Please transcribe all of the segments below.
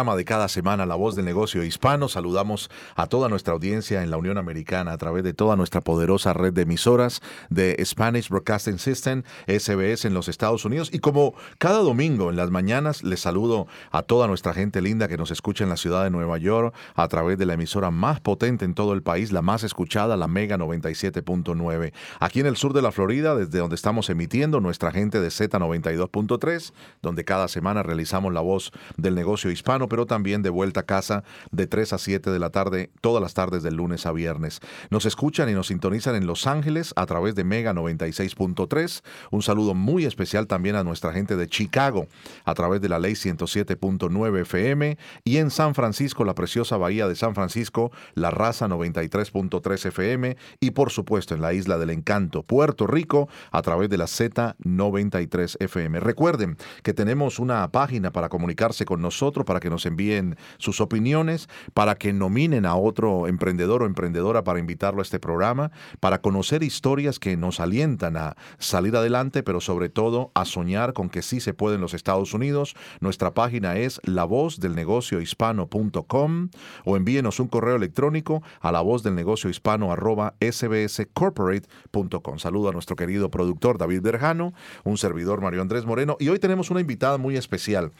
de cada semana La Voz del Negocio Hispano. Saludamos a toda nuestra audiencia en la Unión Americana a través de toda nuestra poderosa red de emisoras de Spanish Broadcasting System, SBS en los Estados Unidos. Y como cada domingo en las mañanas, les saludo a toda nuestra gente linda que nos escucha en la ciudad de Nueva York a través de la emisora más potente en todo el país, la más escuchada, la Mega 97.9. Aquí en el sur de la Florida, desde donde estamos emitiendo, nuestra gente de Z92.3, donde cada semana realizamos la voz del negocio hispano pero también de vuelta a casa de 3 a 7 de la tarde, todas las tardes del lunes a viernes. Nos escuchan y nos sintonizan en Los Ángeles a través de Mega 96.3. Un saludo muy especial también a nuestra gente de Chicago a través de la ley 107.9 FM y en San Francisco, la preciosa bahía de San Francisco, la raza 93.3 FM y por supuesto en la isla del encanto, Puerto Rico, a través de la Z93 FM. Recuerden que tenemos una página para comunicarse con nosotros, para que nos envíen sus opiniones, para que nominen a otro emprendedor o emprendedora para invitarlo a este programa, para conocer historias que nos alientan a salir adelante, pero sobre todo a soñar con que sí se puede en los Estados Unidos. Nuestra página es lavozdelnegociohispano.com o envíenos un correo electrónico a la voz del negocio hispano arroba sbscorporate.com. Saludo a nuestro querido productor David Berjano, un servidor Mario Andrés Moreno y hoy tenemos una invitada muy especial.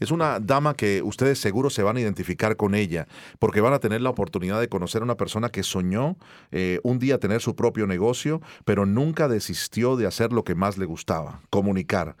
Es una dama que ustedes seguro se van a identificar con ella, porque van a tener la oportunidad de conocer a una persona que soñó eh, un día tener su propio negocio, pero nunca desistió de hacer lo que más le gustaba, comunicar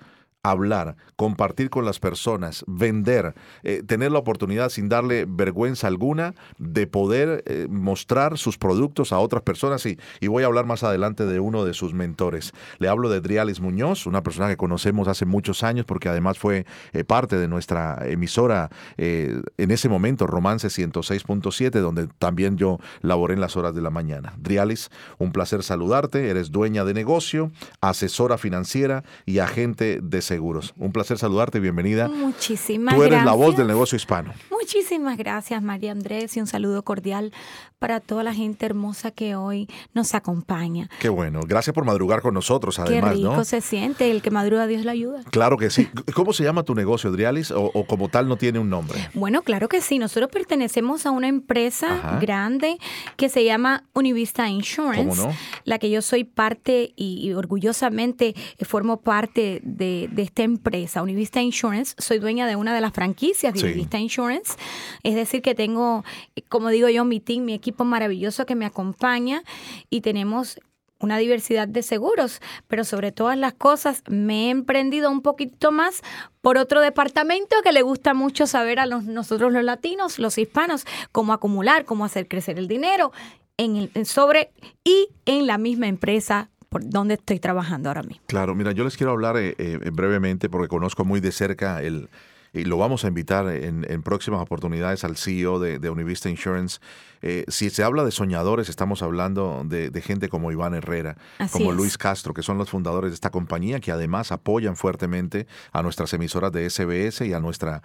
hablar, compartir con las personas, vender, eh, tener la oportunidad sin darle vergüenza alguna de poder eh, mostrar sus productos a otras personas y, y, voy a hablar más adelante de uno de sus mentores. Le hablo de Drialis Muñoz, una persona que conocemos hace muchos años porque además fue eh, parte de nuestra emisora en ese momento, Romance 106.7, donde también yo laboré en las horas de la mañana. Drialis, un placer saludarte, eres dueña de negocio, asesora financiera y agente de seguros. Un placer saludarte, bienvenida. Muchísimas gracias. Tú eres la voz del negocio hispano. Muchísimas gracias, María Andrés, y un saludo cordial para toda la gente hermosa que hoy nos acompaña. Qué bueno, gracias por madrugar con nosotros, además, Qué rico se siente, el que madruga Dios lo ayuda. Claro que sí. ¿Cómo se llama tu negocio, Drialis, o, como tal no tiene un nombre? Bueno, claro que sí. Nosotros pertenecemos a una empresa grande que se llama Univista Insurance, ¿Cómo no? la que yo soy parte y, orgullosamente formo parte de, de esta empresa, Univista Insurance. Soy dueña de una de las franquicias de Univista Insurance. Es decir, que tengo, como digo yo, mi team, mi equipo maravilloso que me acompaña y tenemos una diversidad de seguros, pero sobre todas las cosas me he emprendido un poquito más por otro departamento que le gusta mucho saber a los, nosotros los latinos, los hispanos, cómo acumular, cómo hacer crecer el dinero en el, sobre y en la misma empresa por donde estoy trabajando ahora mismo. Claro, mira, yo les quiero hablar eh, eh, brevemente porque conozco muy de cerca el, y lo vamos a invitar en, próximas oportunidades al CEO de, Univista Insurance. Eh, si se habla de soñadores, estamos hablando de, gente como Iván Herrera, como Luis Castro, que son los fundadores de esta compañía, que además apoyan fuertemente a nuestras emisoras de SBS y a nuestra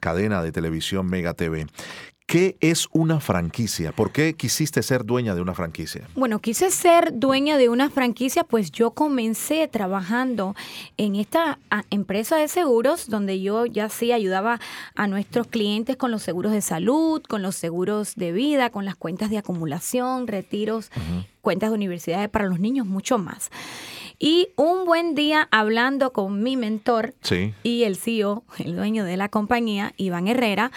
cadena de televisión Mega TV. ¿Qué es una franquicia? ¿Por qué quisiste ser dueña de una franquicia? Bueno, quise ser dueña de una franquicia, pues yo comencé trabajando en esta empresa de seguros donde yo ya sí ayudaba a nuestros clientes con los seguros de salud, con los seguros de vida, con las cuentas de acumulación, retiros, cuentas de universidades para los niños, mucho más. Y un buen día hablando con mi mentor y el CEO, el dueño de la compañía, Iván Herrera,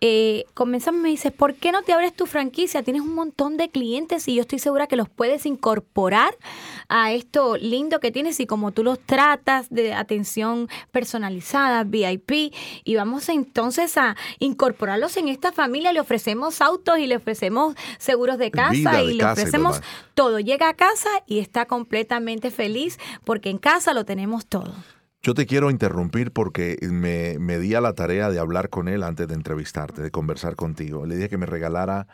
eh, comenzamos, me dice, ¿por qué no te abres tu franquicia? Tienes un montón de clientes y yo estoy segura que los puedes incorporar a esto lindo que tienes y como tú los tratas de atención personalizada, VIP, y vamos entonces a incorporarlos en esta familia, le ofrecemos autos y le ofrecemos seguros de casa y le ofrecemos todo. Llega a casa y está completamente feliz porque en casa lo tenemos todo. Yo te quiero interrumpir porque me, me di a la tarea de hablar con él antes de entrevistarte, de conversar contigo. Le dije que me regalara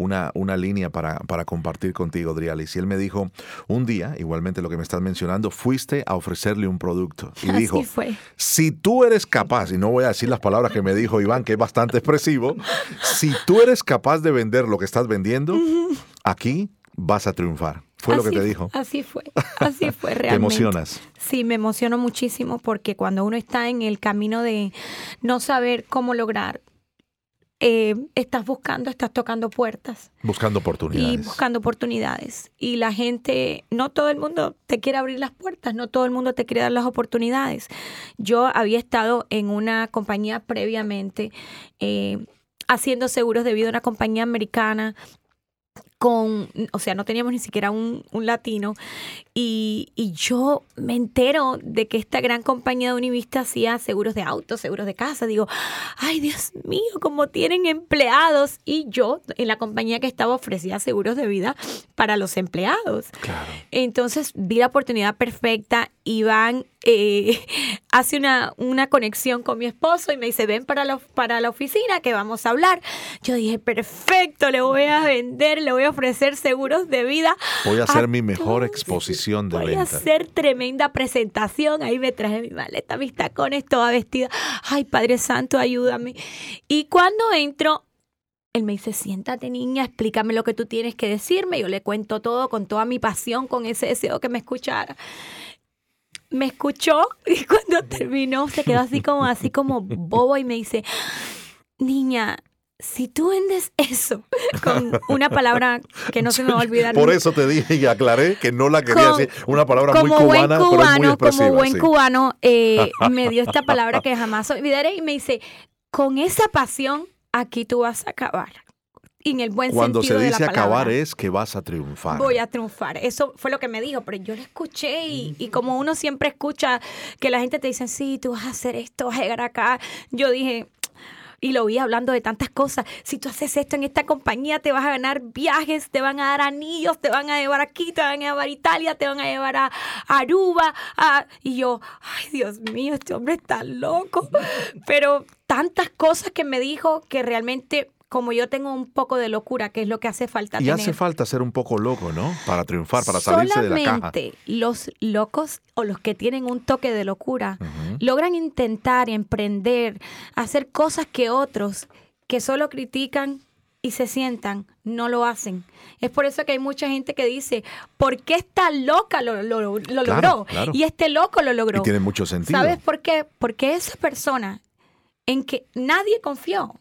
una, una línea para, para compartir contigo, Drialis. Y él me dijo, un día, igualmente lo que me estás mencionando, fuiste a ofrecerle un producto. Y Así dijo, fue. si tú eres capaz, y no voy a decir las palabras que me dijo Iván, que es bastante expresivo, si tú eres capaz de vender lo que estás vendiendo, aquí vas a triunfar. Fue lo que te dijo. Así fue, así fue realmente. Te emocionas. Sí, me emociono muchísimo porque cuando uno está en el camino de no saber cómo lograr, eh, estás buscando, estás tocando puertas Buscando y oportunidades. buscando oportunidades. Y la gente, no todo el mundo te quiere abrir las puertas, no todo el mundo te quiere dar las oportunidades. Yo había estado en una compañía previamente eh, haciendo seguros de vida, una compañía americana con, o sea, no teníamos ni siquiera un, un latino. Y, y yo me entero de que esta gran compañía de Univista hacía seguros de autos, seguros de casa. Digo, ay Dios mío, cómo tienen empleados. Y yo en la compañía que estaba ofrecía seguros de vida para los empleados. Claro. Entonces vi la oportunidad perfecta. Iván eh, hace una, una conexión con mi esposo y me dice, ven para la, para la oficina que vamos a hablar. Yo dije, perfecto, le voy a vender, le voy a ofrecer seguros de vida. Voy a hacer mi mejor exposición de Voy a venta. hacer tremenda presentación. Ahí me traje mi maleta, mis tacones, toda vestida. Ay, Padre Santo, ayúdame. Y cuando entro, él me dice, siéntate niña, explícame lo que tú tienes que decirme. Yo le cuento todo con toda mi pasión, con ese deseo que me escuchara. Me escuchó y cuando terminó se quedó así como, así como bobo y me dice, niña, si tú vendes eso con una palabra que no se me va a olvidar Por eso te dije y aclaré que no la quería Con- decir. Una palabra muy como buen cubana, pero es muy cubano, expresiva. como buen sí. cubano, eh, me dio esta palabra que jamás olvidaré y me dice, con esa pasión, aquí tú vas a acabar. Y en el buen Cuando se sentido de dice la palabra. acabar es que vas a triunfar. Voy a triunfar. Eso fue lo que me dijo, pero yo lo escuché y, y como uno siempre escucha que la gente te dice, sí, tú vas a hacer esto, vas a llegar acá, yo dije, y lo vi hablando de tantas cosas, si tú haces esto en esta compañía, te vas a ganar viajes, te van a dar anillos, te van a llevar aquí, te van a llevar a Italia, te van a llevar a, Aruba, a- y yo, ay Dios mío, este hombre está loco, pero tantas cosas que me dijo que realmente... Como yo tengo un poco de locura, que es lo que hace falta Y tener. hace falta ser un poco loco, ¿no? Para triunfar, para salirse de la caja. Solamente los locos o los que tienen un toque de locura logran intentar emprender, hacer cosas que otros que solo critican y se sientan, no lo hacen. Es por eso que hay mucha gente que dice, ¿por qué esta loca lo, lo- lo Claro, logró? claro. Y este loco lo logró. Y tiene mucho sentido. ¿Sabes por qué? Porque esa persona en que nadie confió.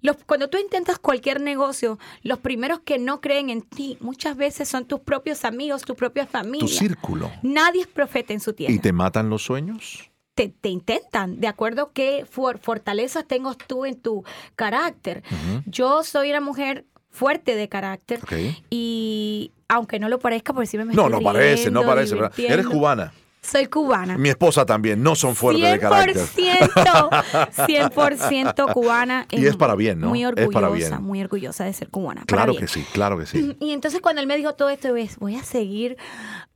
Los, cuando tú intentas cualquier negocio, los primeros que no creen en ti muchas veces son tus propios amigos, tu propia familia. Tu círculo. Nadie es profeta en su tierra. ¿Y te matan los sueños? te, te intentan, de acuerdo a qué for- fortalezas tengo tú en tu carácter. Yo soy una mujer fuerte de carácter y aunque no lo parezca, por decirme me No, no parece, no parece. Eres cubana. Soy cubana. Mi esposa también. No son fuertes de carácter. 100%, 100% cubana. Y es para bien, ¿no? Muy Es orgullosa, para bien. muy orgullosa de ser cubana. Claro que sí, claro que sí. Y entonces cuando él me dijo todo esto, ves, voy a seguir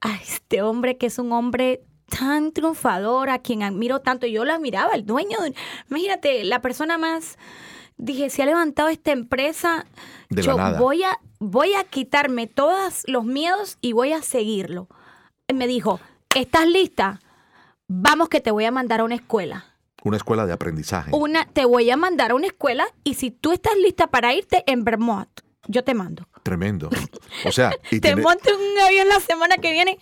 a este hombre que es un hombre tan triunfador, a quien admiro tanto. Yo lo admiraba, el dueño, de- imagínate, la persona más, dije, si ha levantado esta empresa, De yo voy a, voy a quitarme todos los miedos y voy a seguirlo. Me dijo, ¿estás lista? Vamos que te voy a mandar a una escuela. Una escuela de aprendizaje. Una, te voy a mandar a una escuela y si tú estás lista para irte en Vermont, yo te mando. Tremendo. O sea, y, te en un avión la semana que viene.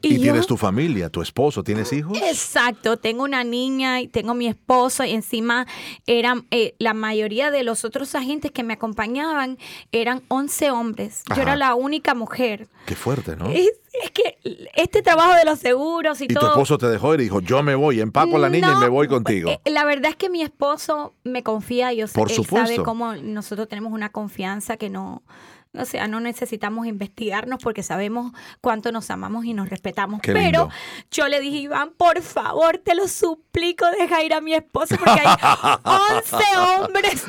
Y, y yo- tienes tu familia, tu esposo, ¿tienes hijos? Exacto, tengo una niña y tengo mi esposo y encima eran eh, la mayoría de los otros agentes que me acompañaban eran 11 hombres. Ajá. Yo era la única mujer. Qué fuerte, ¿no? Es, es que este trabajo de los seguros y, Y tu todo esposo te dejó y dijo, yo me voy, empaco a la niña y me voy contigo. eh, La verdad es que mi esposo me confía, yo sé, Por él supuesto. sabe cómo nosotros tenemos una confianza que no, o sea, no necesitamos investigarnos porque sabemos cuánto nos amamos y nos respetamos. Qué Pero lindo. yo le dije, Iván, por favor, te lo suplico, deja ir a mi esposo porque hay 11 hombres.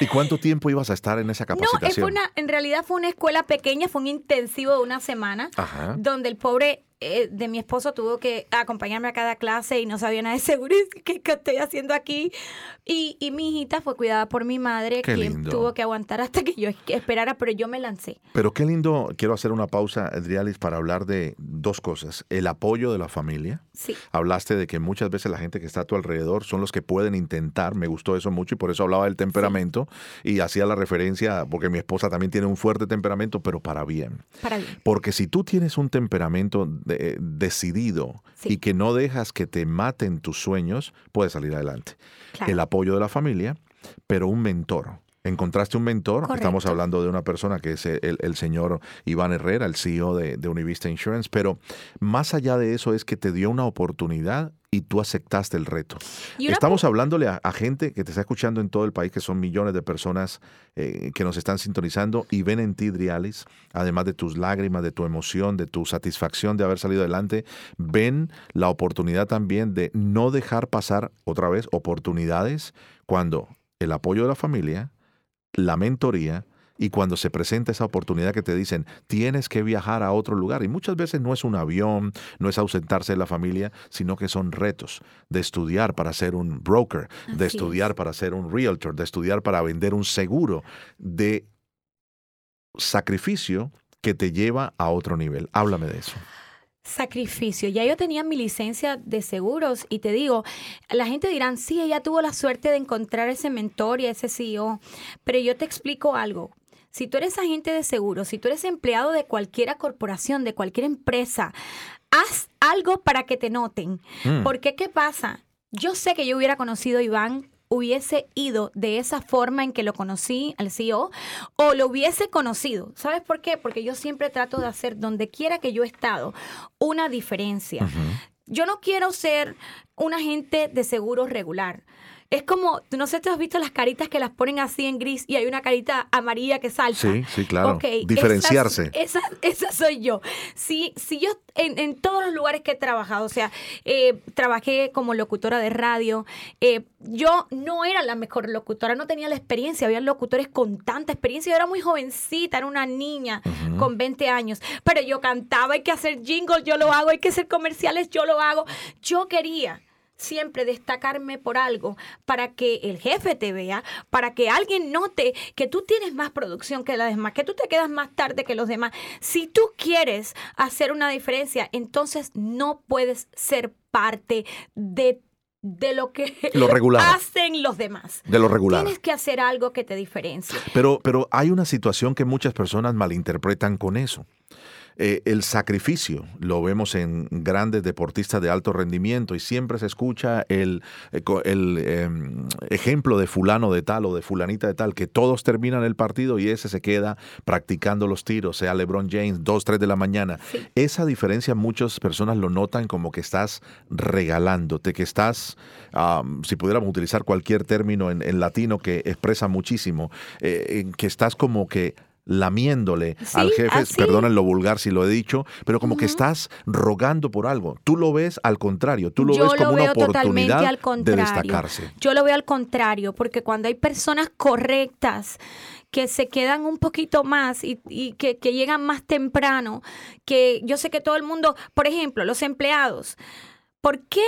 ¿Y cuánto tiempo ibas a estar en esa No, capacitación? una, en realidad fue una escuela pequeña, fue un intensivo de una semana, Ajá. donde el pobre eh, de mi esposo tuvo que acompañarme a cada clase y no sabía nada de seguro. ¿Qué, qué estoy haciendo aquí? Y, y, mi hijita fue cuidada por mi madre, Qué quien lindo. tuvo que aguantar hasta que yo esperara, pero yo me lancé. Pero qué lindo, quiero hacer una pausa, Adrialis, para hablar de dos cosas. El apoyo de la familia. Sí. Hablaste de que muchas veces la gente que está a tu alrededor son los que pueden intentar, me gustó eso mucho y por eso hablaba del temperamento y hacía la referencia, porque mi esposa también tiene un fuerte temperamento, pero para bien. Para bien. Porque si tú tienes un temperamento de- decidido Sí. y que no dejas que te maten tus sueños, puedes salir adelante. Claro. El apoyo de la familia, pero un mentor. Encontraste un mentor, Correcto. estamos hablando de una persona que es el, el señor Iván Herrera, el CEO de, de Univista Insurance, pero más allá de eso es que te dio una oportunidad y tú aceptaste el reto. Estamos hablándole a, a gente que te está escuchando en todo el país, que son millones de personas eh, que nos están sintonizando y ven en ti, Drialis, además de tus lágrimas, de tu emoción, de tu satisfacción de haber salido adelante, ven la oportunidad también de no dejar pasar otra vez oportunidades cuando el apoyo de la familia, la mentoría, y cuando se presenta esa oportunidad que te dicen, tienes que viajar a otro lugar. Y muchas veces no es un avión, no es ausentarse de la familia, sino que son retos de estudiar para ser un broker, de estudiar para ser un realtor, de estudiar para vender un seguro, de sacrificio que te lleva a otro nivel. Háblame de eso. Sacrificio. Ya yo tenía mi licencia de seguros y te digo, la gente dirá, sí, ella tuvo la suerte de encontrar ese mentor y ese CEO, pero yo te explico algo. Si tú eres agente de seguros, si tú eres empleado de cualquier corporación, de cualquier empresa, haz algo para que te noten. Mm. Porque, ¿qué pasa? Yo sé que yo hubiera conocido a Iván hubiese ido de esa forma en que lo conocí al CEO o lo hubiese conocido. ¿Sabes por qué? Porque yo siempre trato de hacer donde quiera que yo he estado una diferencia. Yo no quiero ser un agente de seguro regular. Es como, no sé, ¿te has visto las caritas que las ponen así en gris y hay una carita amarilla que salta? Sí, sí, claro. Diferenciarse. Esa, esa, esa soy yo. Si, si yo en, en todos los lugares que he trabajado, o sea, eh, trabajé como locutora de radio, eh, yo no era la mejor locutora, no tenía la experiencia, había locutores con tanta experiencia, yo era muy jovencita, era una niña con 20 años, pero yo cantaba, hay que hacer jingles, yo lo hago, hay que hacer comerciales, yo lo hago. Yo quería siempre destacarme por algo para que el jefe te vea, para que alguien note que tú tienes más producción que las demás, que tú te quedas más tarde que los demás. Si tú quieres hacer una diferencia, entonces no puedes ser parte de de lo que Lo regular. hacen los demás. De lo regular. Tienes que hacer algo que te diferencie. Pero, pero hay una situación que muchas personas malinterpretan con eso. Eh, el sacrificio lo vemos en grandes deportistas de alto rendimiento y siempre se escucha el, eh, el, eh, ejemplo de fulano de tal o de fulanita de tal, que todos terminan el partido y ese se queda practicando los tiros, sea LeBron James, 2, 3 de la mañana. Sí. Esa diferencia muchas personas lo notan como que estás regalándote, que estás, am, si pudiéramos utilizar cualquier término en, en latino que expresa muchísimo, eh, en que estás como que lamiéndole Sí, al jefe, así. perdonen lo vulgar si lo he dicho, pero como que estás rogando por algo. Tú lo ves al contrario, tú lo Yo ves como una veo totalmente oportunidad al de contrario. destacarse. Yo lo veo al contrario, porque cuando hay personas correctas que se quedan un poquito más y, y que, que llegan más temprano, que yo sé que todo el mundo, por ejemplo, los empleados, ¿por qué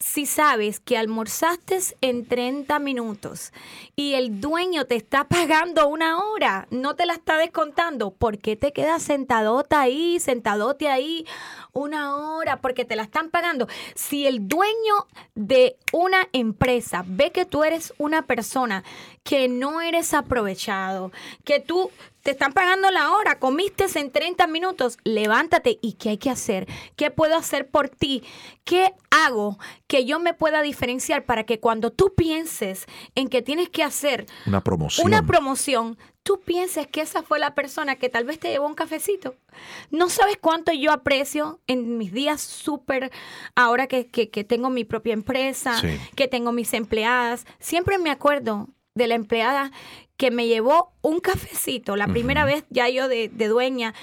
si sabes que almorzaste en 30 minutos y el dueño te está pagando una hora, no te la está descontando, ¿por qué te quedas sentadota ahí, sentadote ahí una hora? Porque te la están pagando. Si el dueño de una empresa ve que tú eres una persona que no eres aprovechado, que tú te están pagando la hora, comiste en 30 minutos, levántate. ¿Y qué hay que hacer? ¿Qué puedo hacer por ti? ¿Qué hago que yo me pueda diferenciar para que cuando tú pienses en que tienes que hacer Una promoción. una promoción, tú pienses que esa fue la persona que tal vez te llevó un cafecito. No sabes cuánto yo aprecio en mis días súper, ahora que, que- que tengo mi propia empresa, Sí. que tengo mis empleadas. Siempre me acuerdo de la empleada que me llevó un cafecito, la primera vez ya yo de, de dueña,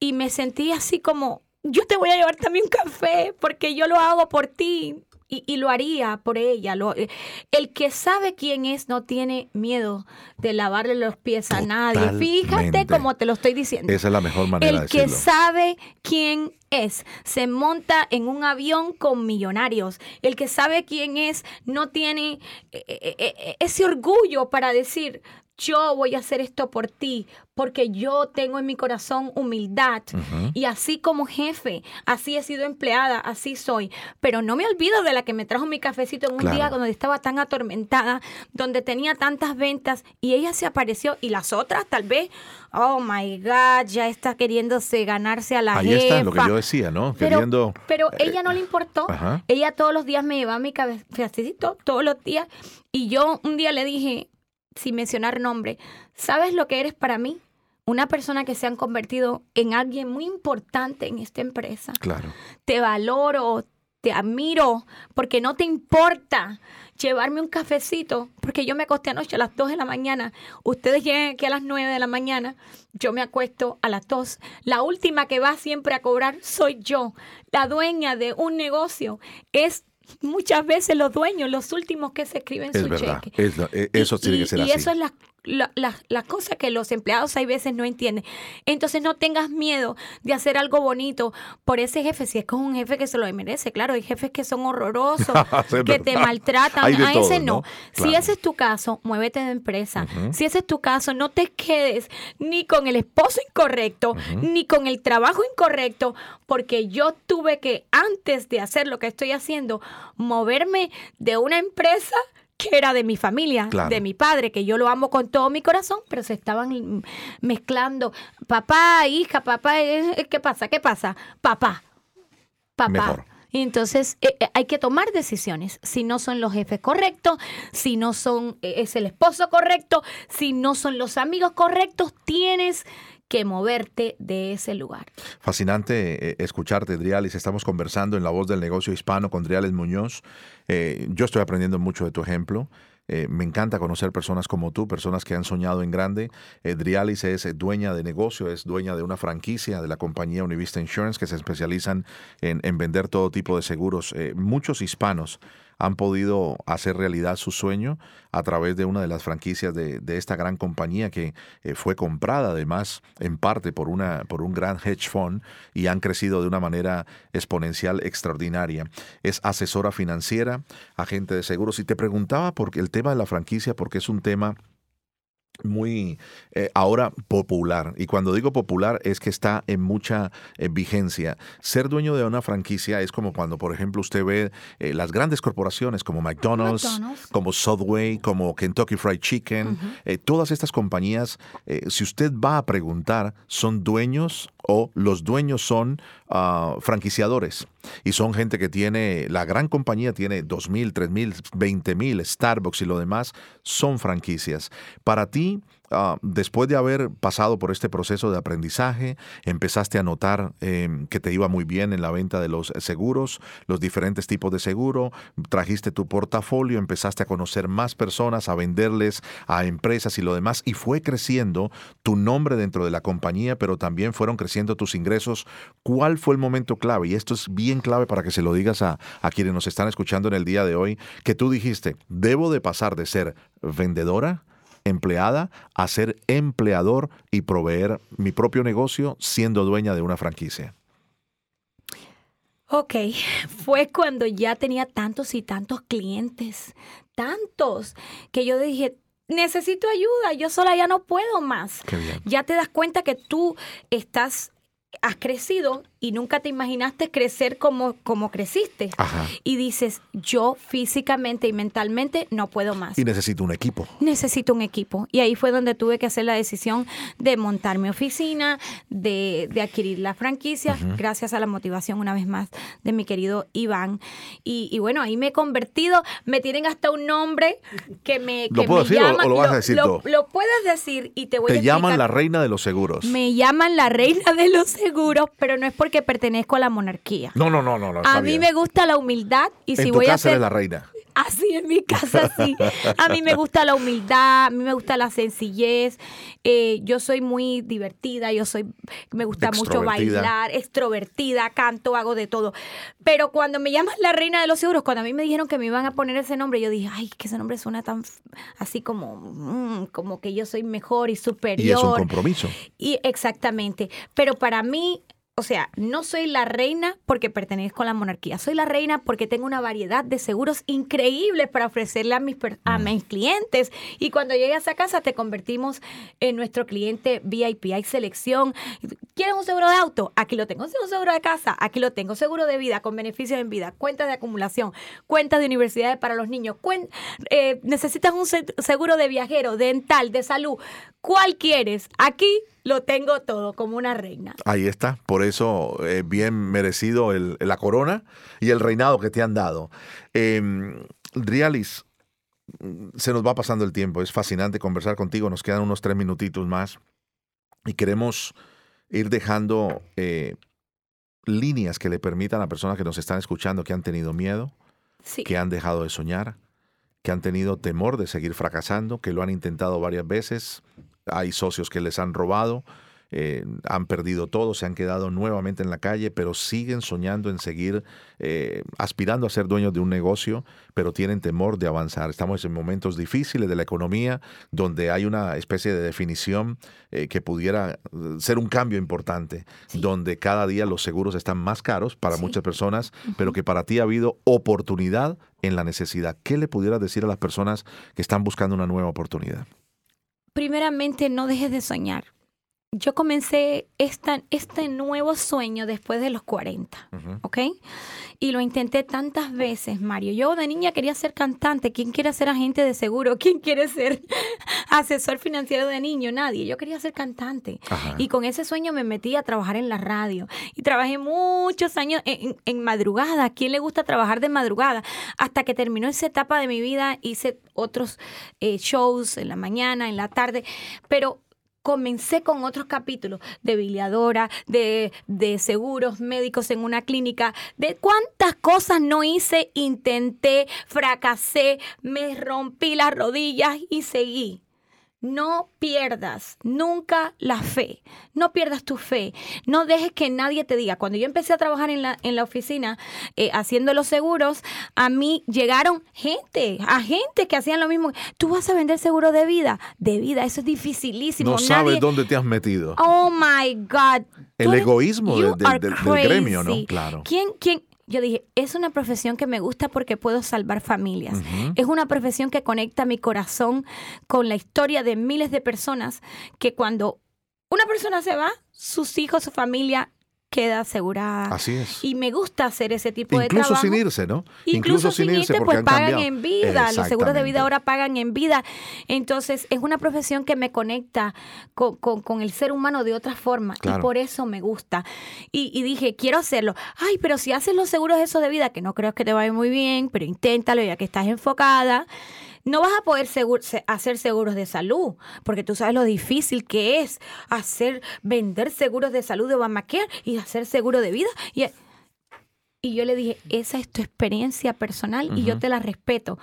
y me sentí así como, yo te voy a llevar también un café porque yo lo hago por ti. Y, lo haría por ella. Lo, eh, el que sabe quién es no tiene miedo de lavarle los pies a nadie. Fíjate cómo te lo estoy diciendo. Esa es la mejor manera el de decirlo. El que sabe quién es, se monta en un avión con millonarios. El que sabe quién es no tiene eh, eh, ese orgullo para decir, yo voy a hacer esto por ti, porque yo tengo en mi corazón humildad. Y así como jefe, así he sido empleada, así soy. Pero no me olvido de la que me trajo mi cafecito en un día cuando estaba tan atormentada, donde tenía tantas ventas y ella se apareció y las otras tal vez, oh my God, ya está queriéndose ganarse a la Ahí está lo que yo decía, ¿no? Pero, pero eh, ella no le importó. Ella todos los días me llevaba mi cafecito, todos los días. Y yo un día le dije, sin mencionar nombre, ¿sabes lo que eres para mí? Una persona que se han convertido en alguien muy importante en esta empresa. Claro. Te valoro, te admiro, porque no te importa llevarme un cafecito, porque yo me acosté anoche a las 2 de la mañana, ustedes llegan aquí a las 9 de la mañana, yo me acuesto a las 2. La última que va siempre a cobrar soy yo, la dueña de un negocio. Es muchas veces los dueños, los últimos que se escriben su cheque. E, eso tiene que ser así. Y eso es la la, la, cosa que los empleados hay veces no entienden. Entonces no tengas miedo de hacer algo bonito por ese jefe, si es con un jefe que se lo merece. Claro, hay jefes que son horrorosos, que te maltratan. A ese no. Si ese es tu caso, muévete de empresa. Si ese es tu caso, no te quedes ni con el esposo incorrecto, ni con el trabajo incorrecto, porque yo tuve que, antes de hacer lo que estoy haciendo, moverme de una empresa que era de mi familia, de mi padre, que yo lo amo con todo mi corazón, pero se estaban mezclando. Papá, hija, papá, eh, eh, ¿qué pasa? ¿Qué pasa? Papá, papá. Y entonces eh, hay que tomar decisiones. Si no son los jefes correctos, si no son es el esposo correcto, si no son los amigos correctos, tienes que moverte de ese lugar. Fascinante eh, escucharte, Drialis. Estamos conversando en La Voz del Negocio Hispano con Drialis Muñoz. Eh, yo estoy aprendiendo mucho de tu ejemplo. Eh, me encanta conocer personas como tú, personas que han soñado en grande. Drialis es dueña de negocio, es dueña de una franquicia de la compañía Univista Insurance que se especializan en, en vender todo tipo de seguros. muchos hispanos han podido hacer realidad su sueño a través de una de las franquicias de, esta gran compañía que eh, fue comprada además en parte por, una, por un gran hedge fund y han crecido de una manera exponencial extraordinaria. Es asesora financiera, agente de seguros y te preguntaba por el tema de la franquicia porque es un tema muy eh, ahora popular. Y cuando digo popular es que está en mucha eh, vigencia. Ser dueño de una franquicia es como cuando, por ejemplo, usted ve eh, las grandes corporaciones como McDonald's, como Subway, como Kentucky Fried Chicken, todas estas compañías, si usted va a preguntar, son dueños o los dueños son ah, franquiciadores y son gente que tiene, la gran compañía tiene 2.000, 3.000, 20.000, Starbucks y lo demás son franquicias. Para ti, Ah, después de haber pasado por este proceso de aprendizaje, empezaste a notar em, que te iba muy bien en la venta de los seguros, los diferentes tipos de seguro, trajiste tu portafolio, empezaste a conocer más personas, a venderles a empresas y lo demás, y fue creciendo tu nombre dentro de la compañía, pero también fueron creciendo tus ingresos. ¿Cuál fue el momento clave? Y esto es bien clave para que se lo digas a, a quienes nos están escuchando en el día de hoy, que tú dijiste, debo de pasar de ser vendedora, empleada a ser empleador y proveer mi propio negocio siendo dueña de una franquicia? Ok, fue cuando ya tenía tantos y tantos clientes, tantos, que yo dije, necesito ayuda, yo sola ya no puedo más. Ya te das cuenta que tú estás has crecido y nunca te imaginaste crecer como, como creciste. Y dices, yo físicamente y mentalmente no puedo más. Y necesito un equipo. Necesito un equipo. Y ahí fue donde tuve que hacer la decisión de montar mi oficina, de, adquirir la franquicia, gracias a la motivación una vez más de mi querido Iván. Y, bueno, ahí me he convertido, me tienen hasta un nombre que me... ¿Lo puedo decir o lo vas a decir lo, lo, puedes decir y te voy a Te llaman la reina de los seguros. Me llaman la reina de los seguros, pero no es porque pertenezco a la monarquía. No, no, no, no. a mí me gusta la humildad y si voy a ser la reina. Así en mi casa, sí. A mí me gusta la humildad, a mí me gusta la sencillez. Eh, yo soy muy divertida, yo soy, me gusta mucho bailar, extrovertida, canto, hago de todo. Pero cuando me llaman la reina de los seguros, cuando a mí me dijeron que me iban a poner ese nombre, yo dije, ay, que ese nombre suena tan así como, mm, como que yo soy mejor y superior. Y es un compromiso. Y exactamente. Pero para mí, o sea, no soy la reina porque pertenezco a la monarquía, soy la reina porque tengo una variedad de seguros increíbles para ofrecerle a mis, a mm. mis clientes. Y cuando llegas a casa te convertimos en nuestro cliente VIP. Hay selección. ¿Quieres un seguro de auto? Aquí lo tengo. Un seguro de casa? Aquí lo tengo. Seguro de vida con beneficios en vida, cuentas de acumulación, cuentas de universidades para los niños. Eh, ¿Necesitas un seguro de viajero, dental, de salud? ¿Cuál quieres? Aquí lo tengo todo como una reina. Ahí está, por eso eh, bien merecido el, la corona y el reinado que te han dado. Eh, Rialis, se nos va pasando el tiempo, es fascinante conversar contigo, nos quedan unos tres minutitos más y queremos ir dejando eh, líneas que le permitan a personas que nos están escuchando que han tenido miedo, que han dejado de soñar, que han tenido temor de seguir fracasando, que lo han intentado varias veces, hay socios que les han robado, eh, han perdido todo, se han quedado nuevamente en la calle, pero siguen soñando en seguir eh, aspirando a ser dueños de un negocio, pero tienen temor de avanzar. Estamos en momentos difíciles de la economía, donde hay una especie de definición eh, que pudiera ser un cambio importante, donde cada día los seguros están más caros para muchas personas, pero que para ti ha habido oportunidad en la necesidad. ¿Qué le pudieras decir a las personas que están buscando una nueva oportunidad? Primeramente no dejes de soñar. Yo comencé esta, este nuevo sueño después de los 40, ¿ok? Y lo intenté tantas veces, Mario. Yo de niña quería ser cantante. ¿Quién quiere ser agente de seguro? ¿Quién quiere ser asesor financiero de niño? Nadie. Yo quería ser cantante. Y con ese sueño me metí a trabajar en la radio. Y trabajé muchos años en, madrugada. ¿Quién le gusta trabajar de madrugada? Hasta que terminó esa etapa de mi vida, hice otros eh, shows en la mañana, en la tarde. Pero comencé con otros capítulos de biliadora, de, de, seguros médicos en una clínica, de cuántas cosas no hice, intenté, fracasé, me rompí las rodillas y seguí. No pierdas nunca la fe. No pierdas tu fe. No dejes que nadie te diga. Cuando yo empecé a trabajar en la, en la oficina eh, haciendo los seguros, a mí llegaron gente, agentes que hacían lo mismo. Tú vas a vender seguro de vida. De vida, eso es dificilísimo. No sabes dónde te has metido. Oh my God. El egoísmo del, del, gremio, ¿no? Claro. ¿Quién, quién, yo dije, es una profesión que me gusta porque puedo salvar familias. Es una profesión que conecta mi corazón con la historia de miles de personas que cuando una persona se va, sus hijos, su familia queda asegurada. Así es. Y me gusta hacer ese tipo de trabajo. Incluso sin irse, ¿no? Incluso, sin irse, pues pagan en vida. Los seguros de vida ahora pagan en vida. Entonces, es una profesión que me conecta con, el ser humano de otra forma. Y por eso me gusta. Y, y, dije, quiero hacerlo. Ay, pero si haces los seguros esos de vida, que no creo que te vaya muy bien, pero inténtalo ya que estás enfocada no vas a poder hacer seguros de salud, porque tú sabes lo difícil que es hacer, vender seguros de salud de Obamacare y hacer seguro de vida. Y, y yo le dije, esa es tu experiencia personal y yo te la respeto.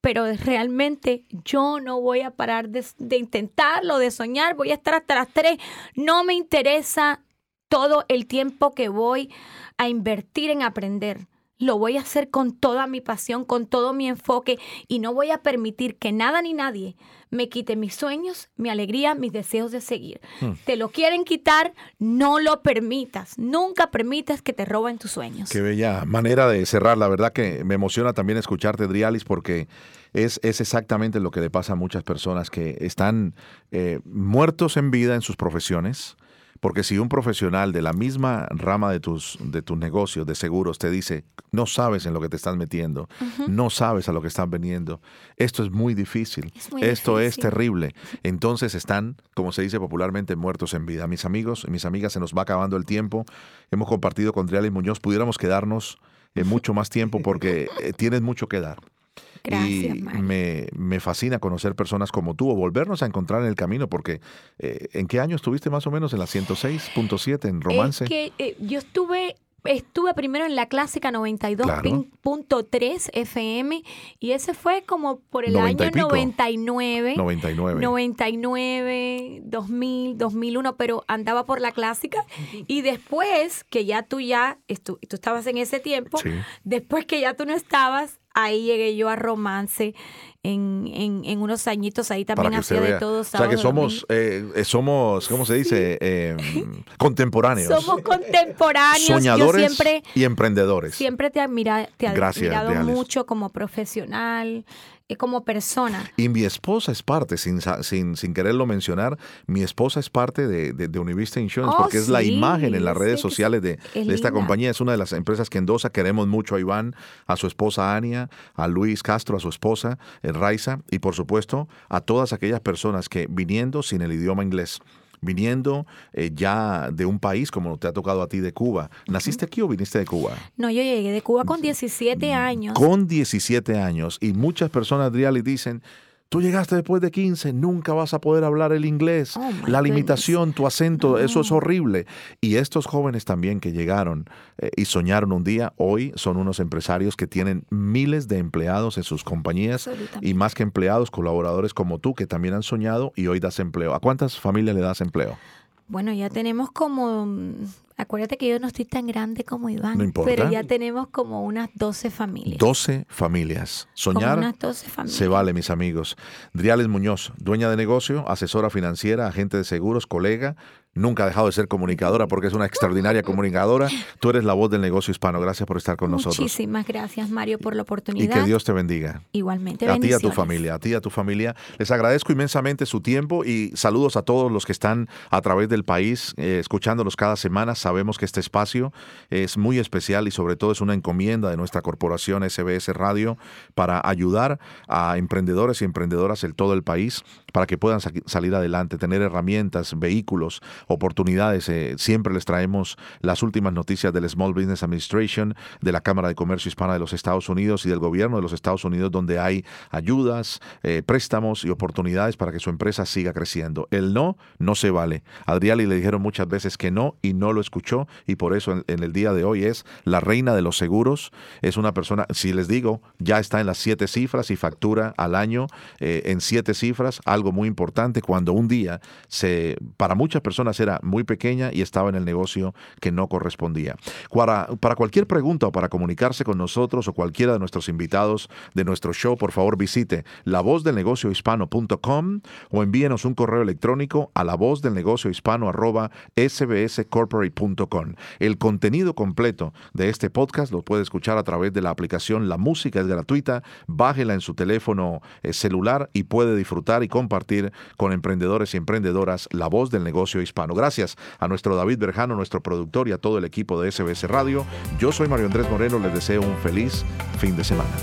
Pero realmente yo no voy a parar de, de intentarlo, de soñar, voy a estar hasta las tres. No me interesa todo el tiempo que voy a invertir en aprender lo voy a hacer con toda mi pasión, con todo mi enfoque y no voy a permitir que nada ni nadie me quite mis sueños, mi alegría, mis deseos de seguir. Hmm. Te lo quieren quitar, no lo permitas. Nunca permitas que te roben tus sueños. Qué bella manera de cerrar. La verdad que me emociona también escucharte, Drialis, porque es, es exactamente lo que le pasa a muchas personas que están eh, muertos en vida en sus profesiones porque si un profesional de la misma rama de tus, de tus negocios, de seguros, te dice, no sabes en lo que te estás metiendo, no sabes a lo que están veniendo, esto es muy difícil, esto es terrible. Entonces están, como se dice popularmente, muertos en vida. Mis amigos y mis amigas, se nos va acabando el tiempo. Hemos compartido con Trial y Muñoz, pudiéramos quedarnos en mucho más tiempo porque eh, tienes mucho que dar y me, me, fascina conocer personas como tú o volvernos a encontrar en el camino, porque eh, ¿en qué año estuviste más o menos en la 106.7 en Romance? que eh, yo estuve estuve primero en la clásica 92.3 FM y ese fue como por el año 99. 99. 99, 2000, 2001, pero andaba por la clásica y después que ya tú ya, tú, estabas en ese tiempo, después que ya tú no estabas, ahí llegué yo a romance en, en, unos añitos ahí también hacía de todo. O sea que somos, eh, eh, somos, ¿cómo se dice? Eh, contemporáneos. Somos contemporáneos. Soñadores siempre, y emprendedores. Siempre te, admira, te he admirado mucho como profesional como persona. Y mi esposa es parte, sin, sin, sin quererlo mencionar, mi esposa es parte de, de, Univista Insurance oh, porque es la imagen en las redes sociales de, de esta compañía. Es una de las empresas que endosa. Queremos mucho a Iván, a su esposa Ania, a Luis Castro, a su esposa Raiza y por supuesto a todas aquellas personas que viniendo sin el idioma inglés viniendo eh, ya de un país como te ha tocado a ti de Cuba. ¿Naciste aquí o viniste de Cuba? No, yo llegué de Cuba con 17 años. Con 17 años. Y muchas personas, Adriali, dicen, Tú llegaste después de 15, nunca vas a poder hablar el inglés. Oh, la limitación, tu acento, eso es horrible. Y estos jóvenes también que llegaron eh, y soñaron un día, hoy son unos empresarios que tienen miles de empleados en sus compañías y más que empleados, colaboradores como tú que también han soñado y hoy das empleo. ¿A cuántas familias le das empleo? Bueno, ya tenemos como Acuérdate que yo no estoy tan grande como Iván. Pero ya tenemos como unas 12 familias. 12 familias. Soñar unas 12 familias. se vale, mis amigos. Driales Muñoz, dueña de negocio, asesora financiera, agente de seguros, colega, nunca ha dejado de ser comunicadora porque es una extraordinaria comunicadora. Tú eres la voz del negocio hispano. Gracias por estar con nosotros. Muchísimas gracias, Mario, por la oportunidad. Y que Dios te bendiga. Igualmente. A ti y a tu familia, a ti y a tu familia. Les agradezco inmensamente su tiempo y saludos a todos los que están a través del país eh, escuchándolos cada semana. Sabemos que este espacio es muy especial y sobre todo es una encomienda de nuestra corporación SBS Radio para ayudar a emprendedores y emprendedoras en todo el país para que puedan salir adelante, tener herramientas, vehículos, oportunidades. Eh, siempre les traemos las últimas noticias del Small Business Administration, de la Cámara de Comercio Hispana de los Estados Unidos y del gobierno de los Estados Unidos, donde hay ayudas, eh, préstamos y oportunidades para que su empresa siga creciendo. El no no se vale. Adriali le dijeron muchas veces que no y no lo escuchó y por eso en, el día de hoy es la reina de los seguros. Es una persona, si les digo, ya está en las siete cifras y factura al año eh, en siete cifras, algo muy importante cuando un día se, para muchas personas era muy pequeña y estaba en el negocio que no correspondía. Para, cualquier pregunta o para comunicarse con nosotros o cualquiera de nuestros invitados de nuestro show, por favor visite lavozdelnegociohispano.com o envíenos un correo electrónico a lavozdelnegociohispano arroba sbscorporate.com. El contenido completo de este podcast lo puede escuchar a través de la aplicación La Música es gratuita, bájela en su teléfono eh, celular y puede disfrutar y compartir con emprendedores y emprendedoras la voz del negocio Gracias a nuestro David Berjano, nuestro productor y a todo el equipo de SBS Radio. Yo soy Mario Andrés Moreno, les deseo un feliz fin de semana.